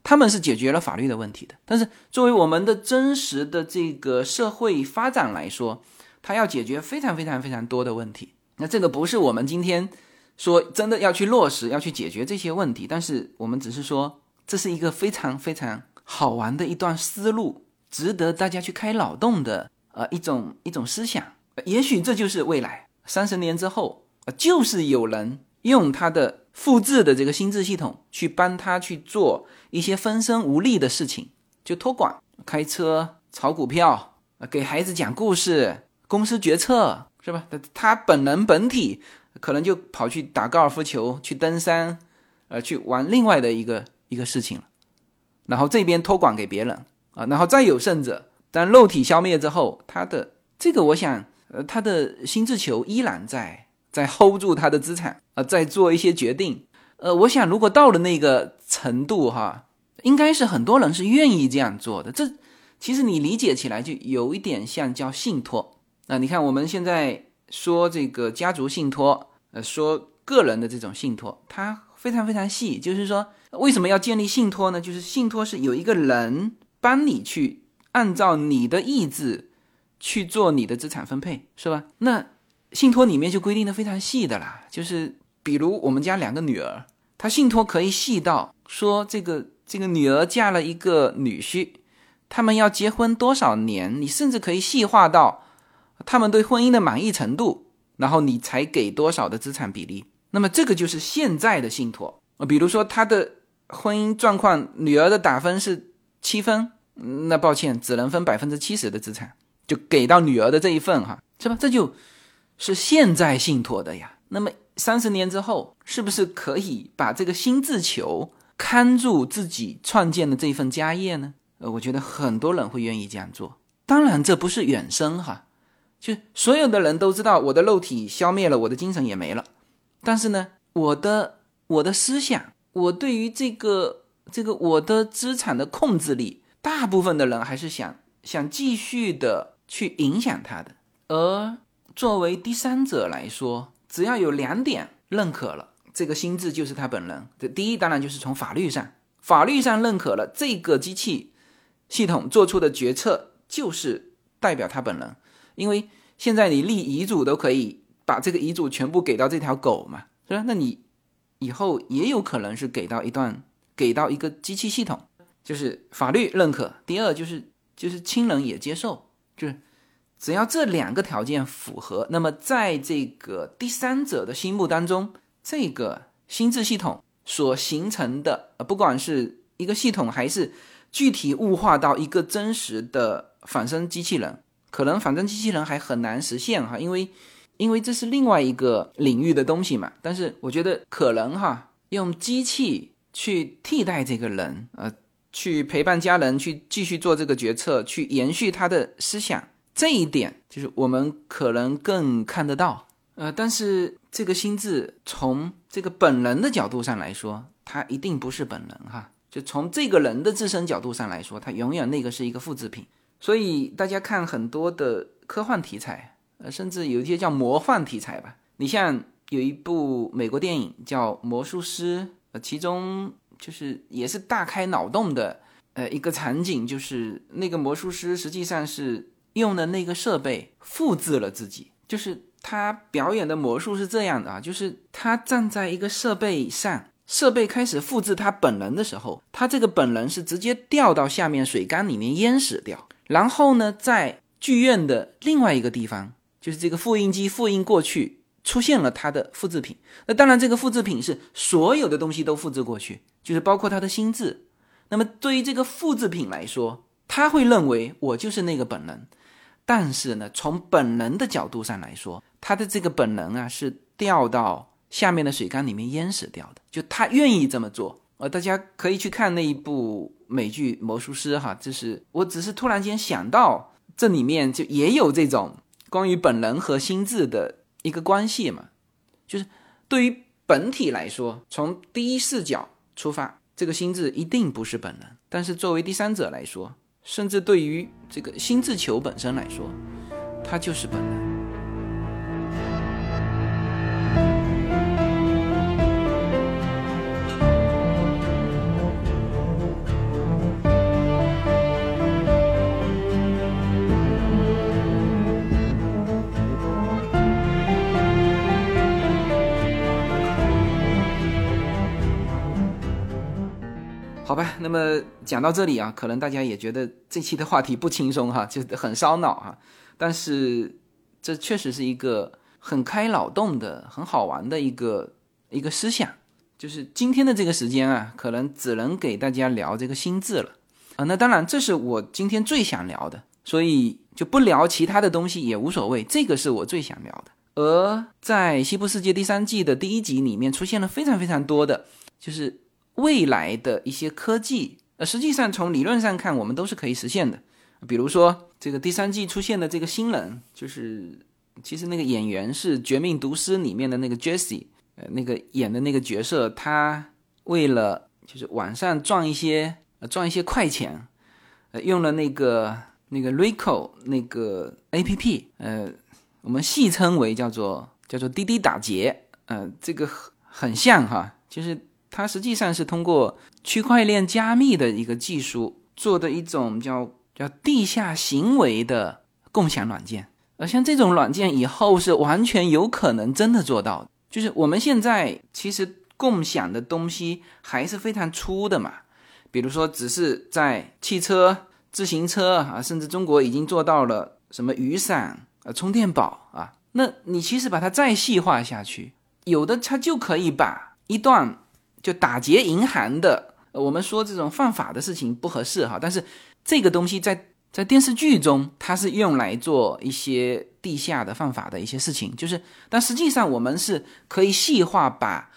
他们是解决了法律的问题的，但是作为我们的真实的这个社会发展来说，它要解决非常非常非常多的问题。那这个不是我们今天说真的要去落实、要去解决这些问题，但是我们只是说这是一个非常非常好玩的一段思路，值得大家去开脑洞的呃一种一种思想。也许这就是未来，三十年之后，就是有人用他的。复制的这个心智系统去帮他去做一些分身无力的事情，就托管、开车、炒股票、给孩子讲故事、公司决策，是吧？他他本人本体可能就跑去打高尔夫球、去登山，呃，去玩另外的一个一个事情了。然后这边托管给别人啊，然后再有甚者，当肉体消灭之后，他的这个，我想，呃，他的心智球依然在。在 hold 住他的资产啊，在做一些决定。呃，我想如果到了那个程度哈，应该是很多人是愿意这样做的。这其实你理解起来就有一点像叫信托啊。你看我们现在说这个家族信托，呃，说个人的这种信托，它非常非常细。就是说为什么要建立信托呢？就是信托是有一个人帮你去按照你的意志去做你的资产分配，是吧？那。信托里面就规定的非常细的啦，就是比如我们家两个女儿，她信托可以细到说这个这个女儿嫁了一个女婿，他们要结婚多少年，你甚至可以细化到他们对婚姻的满意程度，然后你才给多少的资产比例。那么这个就是现在的信托啊，比如说他的婚姻状况，女儿的打分是七分，那抱歉，只能分百分之七十的资产，就给到女儿的这一份哈，是吧？这就。是现在信托的呀，那么三十年之后，是不是可以把这个心智球看住自己创建的这一份家业呢？呃，我觉得很多人会愿意这样做。当然，这不是远生哈，就所有的人都知道，我的肉体消灭了，我的精神也没了。但是呢，我的我的思想，我对于这个这个我的资产的控制力，大部分的人还是想想继续的去影响他的，而。作为第三者来说，只要有两点认可了，这个心智就是他本人。这第一，当然就是从法律上，法律上认可了这个机器系统做出的决策就是代表他本人。因为现在你立遗嘱都可以把这个遗嘱全部给到这条狗嘛，是吧？那你以后也有可能是给到一段，给到一个机器系统，就是法律认可。第二就是就是亲人也接受，就是。只要这两个条件符合，那么在这个第三者的心目当中，这个心智系统所形成的，呃，不管是一个系统还是具体物化到一个真实的仿生机器人，可能仿生机器人还很难实现哈，因为因为这是另外一个领域的东西嘛。但是我觉得可能哈，用机器去替代这个人，呃，去陪伴家人，去继续做这个决策，去延续他的思想，这一点就是我们可能更看得到。呃，但是这个心智从这个本人的角度上来说，他一定不是本人哈。就从这个人的自身角度上来说，他永远那个是一个复制品。所以大家看很多的科幻题材，呃，甚至有一些叫魔幻题材吧。你像有一部美国电影叫《魔术师》，呃，其中就是也是大开脑洞的，呃，一个场景就是那个魔术师实际上是用的那个设备复制了自己，就是。他表演的魔术是这样的啊，就是他站在一个设备上，设备开始复制他本人的时候，他这个本人是直接掉到下面水缸里面淹死掉。然后呢，在剧院的另外一个地方，就是这个复印机复印过去，出现了他的复制品。那当然，这个复制品是所有的东西都复制过去，就是包括他的心智。那么对于这个复制品来说，他会认为我就是那个本能。但是呢，从本能的角度上来说，他的这个本能啊是掉到下面的水缸里面淹死掉的。就他愿意这么做，呃，大家可以去看那一部美剧《魔术师》哈，就是我只是突然间想到这里面就也有这种关于本能和心智的一个关系嘛。就是对于本体来说，从第一视角出发，这个心智一定不是本能；但是作为第三者来说，甚至对于这个心智球本身来说，它就是本能。那么讲到这里啊，可能大家也觉得这期的话题不轻松哈，就很烧脑哈。但是这确实是一个很开脑洞的、很好玩的一个一个思想。就是今天的这个时间啊，可能只能给大家聊这个心智了啊。那当然，这是我今天最想聊的，所以就不聊其他的东西也无所谓。这个是我最想聊的。而在《西部世界》第三季的第一集里面，出现了非常非常多的，就是。未来的一些科技，呃，实际上从理论上看，我们都是可以实现的。比如说，这个第三季出现的这个新人，就是其实那个演员是《绝命毒师》里面的那个 Jesse，呃，那个演的那个角色，他为了就是网上赚一些呃赚一些快钱，呃，用了那个那个 Rico 那个 A P P，呃，我们戏称为叫做叫做滴滴打劫，呃，这个很像哈，就是。它实际上是通过区块链加密的一个技术做的一种叫叫地下行为的共享软件，而像这种软件以后是完全有可能真的做到。就是我们现在其实共享的东西还是非常粗的嘛，比如说只是在汽车、自行车啊，甚至中国已经做到了什么雨伞、呃充电宝啊，那你其实把它再细化下去，有的它就可以把一段。就打劫银行的，我们说这种犯法的事情不合适哈，但是这个东西在在电视剧中，它是用来做一些地下的犯法的一些事情，就是，但实际上我们是可以细化，把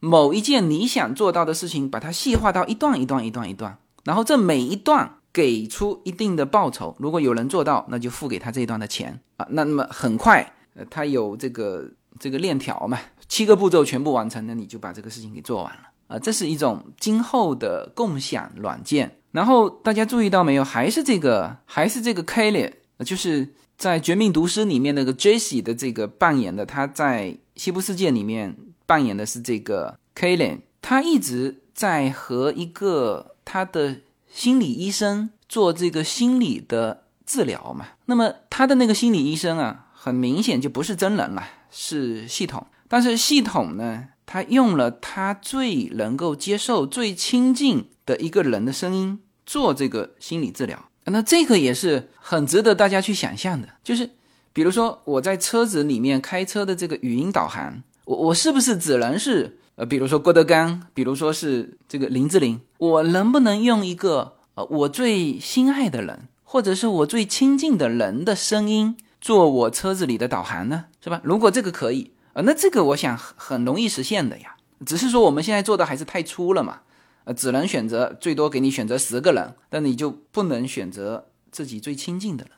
某一件你想做到的事情，把它细化到一段一段一段一段，然后这每一段给出一定的报酬，如果有人做到，那就付给他这一段的钱啊，那那么很快，呃，他有这个这个链条嘛，七个步骤全部完成，那你就把这个事情给做完了。啊，这是一种今后的共享软件。然后大家注意到没有？还是这个，还是这个 Kelly，就是在《绝命毒师》里面那个 Jesse 的这个扮演的，他在《西部世界》里面扮演的是这个 Kelly，他一直在和一个他的心理医生做这个心理的治疗嘛。那么他的那个心理医生啊，很明显就不是真人了，是系统。但是系统呢？他用了他最能够接受、最亲近的一个人的声音做这个心理治疗，那这个也是很值得大家去想象的。就是，比如说我在车子里面开车的这个语音导航，我我是不是只能是呃，比如说郭德纲，比如说是这个林志玲，我能不能用一个呃我最心爱的人，或者是我最亲近的人的声音做我车子里的导航呢？是吧？如果这个可以，呃，那这个我想很容易实现的呀。只是说我们现在做的还是太粗了嘛，呃，只能选择最多给你选择十个人，但你就不能选择自己最亲近的人。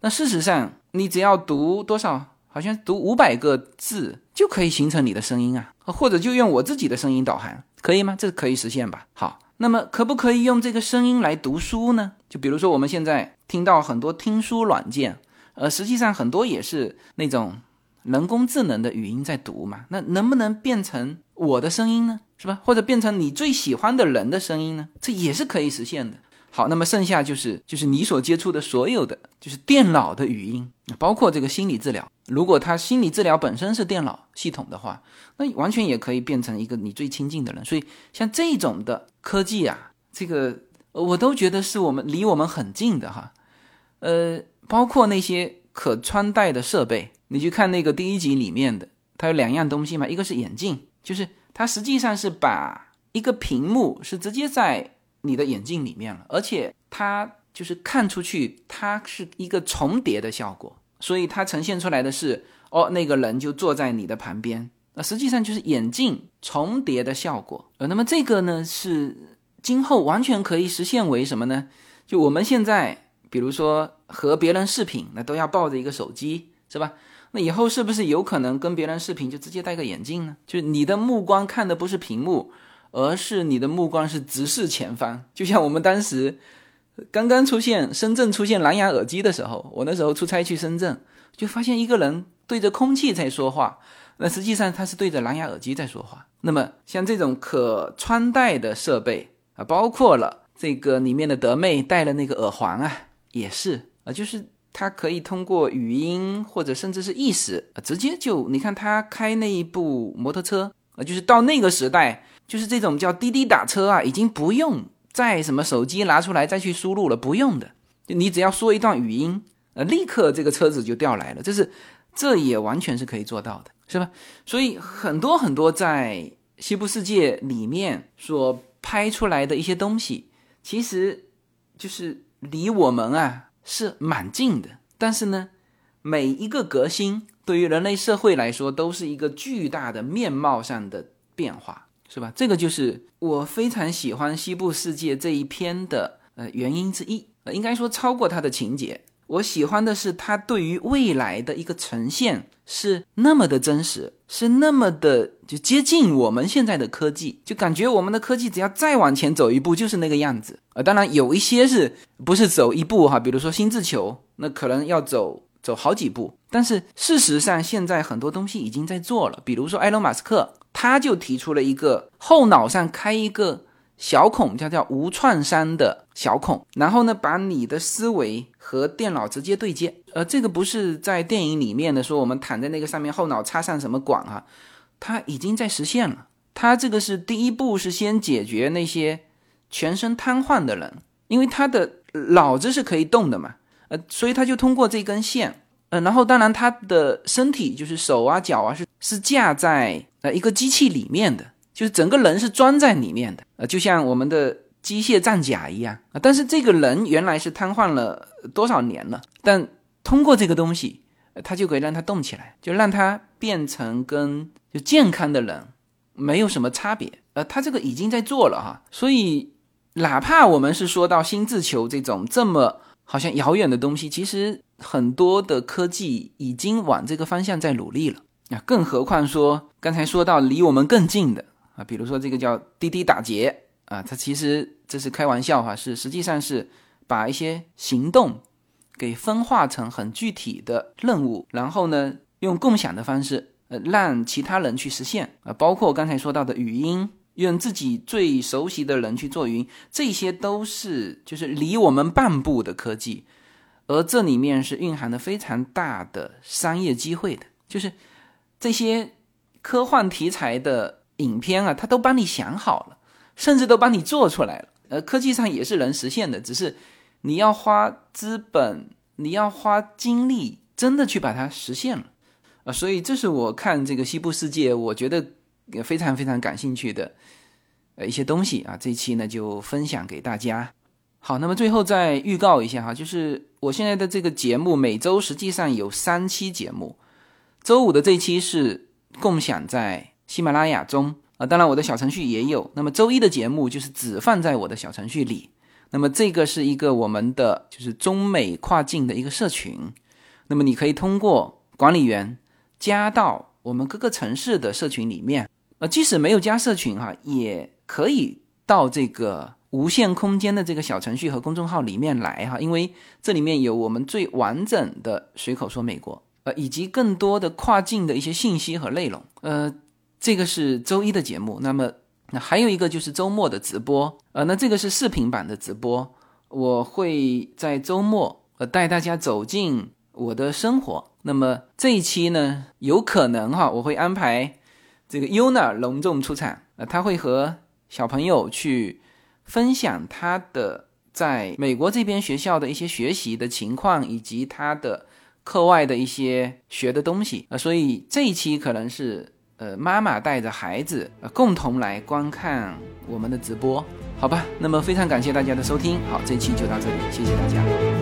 那事实上，你只要读多少？好像读五百个字就可以形成你的声音啊，或者就用我自己的声音导航，可以吗？这可以实现吧？好，那么可不可以用这个声音来读书呢？就比如说我们现在听到很多听书软件，呃，实际上很多也是那种人工智能的语音在读嘛。那能不能变成我的声音呢？是吧？或者变成你最喜欢的人的声音呢？这也是可以实现的。好，那么剩下就是就是你所接触的所有的，就是电脑的语音，包括这个心理治疗。如果他心理治疗本身是电脑系统的话，那完全也可以变成一个你最亲近的人。所以像这种的科技啊，这个我都觉得是我们离我们很近的哈。呃，包括那些可穿戴的设备，你去看那个第一集里面的，它有两样东西嘛，一个是眼镜，就是它实际上是把一个屏幕是直接在。你的眼镜里面了，而且它就是看出去，它是一个重叠的效果，所以它呈现出来的是，哦，那个人就坐在你的旁边，那实际上就是眼镜重叠的效果。呃，那么这个呢，是今后完全可以实现为什么呢？就我们现在，比如说和别人视频，那都要抱着一个手机，是吧？那以后是不是有可能跟别人视频就直接戴个眼镜呢？就你的目光看的不是屏幕。而是你的目光是直视前方，就像我们当时刚刚出现深圳出现蓝牙耳机的时候，我那时候出差去深圳，就发现一个人对着空气在说话，那实际上他是对着蓝牙耳机在说话。那么像这种可穿戴的设备啊，包括了这个里面的德妹戴了那个耳环啊，也是啊，就是它可以通过语音或者甚至是意识，直接就你看他开那一部摩托车啊，就是到那个时代。就是这种叫滴滴打车啊，已经不用再什么手机拿出来再去输入了，不用的，就你只要说一段语音，呃，立刻这个车子就调来了，这是这也完全是可以做到的，是吧？所以很多很多在西部世界里面所拍出来的一些东西，其实就是离我们啊是蛮近的，但是呢，每一个革新对于人类社会来说都是一个巨大的面貌上的变化。是吧？这个就是我非常喜欢《西部世界》这一篇的呃原因之一。呃，应该说超过它的情节，我喜欢的是它对于未来的一个呈现是那么的真实，是那么的就接近我们现在的科技，就感觉我们的科技只要再往前走一步就是那个样子。呃，当然有一些是不是走一步哈？比如说心智球，那可能要走走好几步。但是事实上，现在很多东西已经在做了，比如说埃隆·马斯克。他就提出了一个后脑上开一个小孔，叫叫无创伤的小孔，然后呢，把你的思维和电脑直接对接。呃，这个不是在电影里面的说我们躺在那个上面后脑插上什么管啊，它已经在实现了。它这个是第一步，是先解决那些全身瘫痪的人，因为他的脑子是可以动的嘛，呃，所以他就通过这根线。呃，然后当然他的身体就是手啊脚啊是是架在呃一个机器里面的，就是整个人是装在里面的，呃，就像我们的机械战甲一样啊。但是这个人原来是瘫痪了多少年了，但通过这个东西，他就可以让他动起来，就让他变成跟就健康的人没有什么差别。呃，他这个已经在做了哈，所以哪怕我们是说到心智球这种这么。好像遥远的东西，其实很多的科技已经往这个方向在努力了啊！更何况说刚才说到离我们更近的啊，比如说这个叫滴滴打劫啊，它其实这是开玩笑哈，是实际上是把一些行动给分化成很具体的任务，然后呢用共享的方式呃让其他人去实现啊，包括刚才说到的语音。用自己最熟悉的人去做云，这些都是就是离我们半步的科技，而这里面是蕴含的非常大的商业机会的。就是这些科幻题材的影片啊，它都帮你想好了，甚至都帮你做出来了。呃，科技上也是能实现的，只是你要花资本，你要花精力，真的去把它实现了啊。所以这是我看这个西部世界，我觉得。也非常非常感兴趣的呃一些东西啊，这期呢就分享给大家。好，那么最后再预告一下哈，就是我现在的这个节目每周实际上有三期节目，周五的这期是共享在喜马拉雅中啊，当然我的小程序也有。那么周一的节目就是只放在我的小程序里。那么这个是一个我们的就是中美跨境的一个社群，那么你可以通过管理员加到我们各个城市的社群里面，呃，即使没有加社群哈，也可以到这个。无限空间的这个小程序和公众号里面来哈，因为这里面有我们最完整的随口说美国，呃，以及更多的跨境的一些信息和内容。呃，这个是周一的节目，那么那还有一个就是周末的直播，呃，那这个是视频版的直播，我会在周末呃带大家走进我的生活。那么这一期呢，有可能哈，我会安排这个 Yuna 隆重出场，呃，他会和小朋友去。分享他的在美国这边学校的一些学习的情况，以及他的课外的一些学的东西啊，所以这一期可能是呃妈妈带着孩子呃共同来观看我们的直播，好吧？那么非常感谢大家的收听，好，这期就到这里，谢谢大家。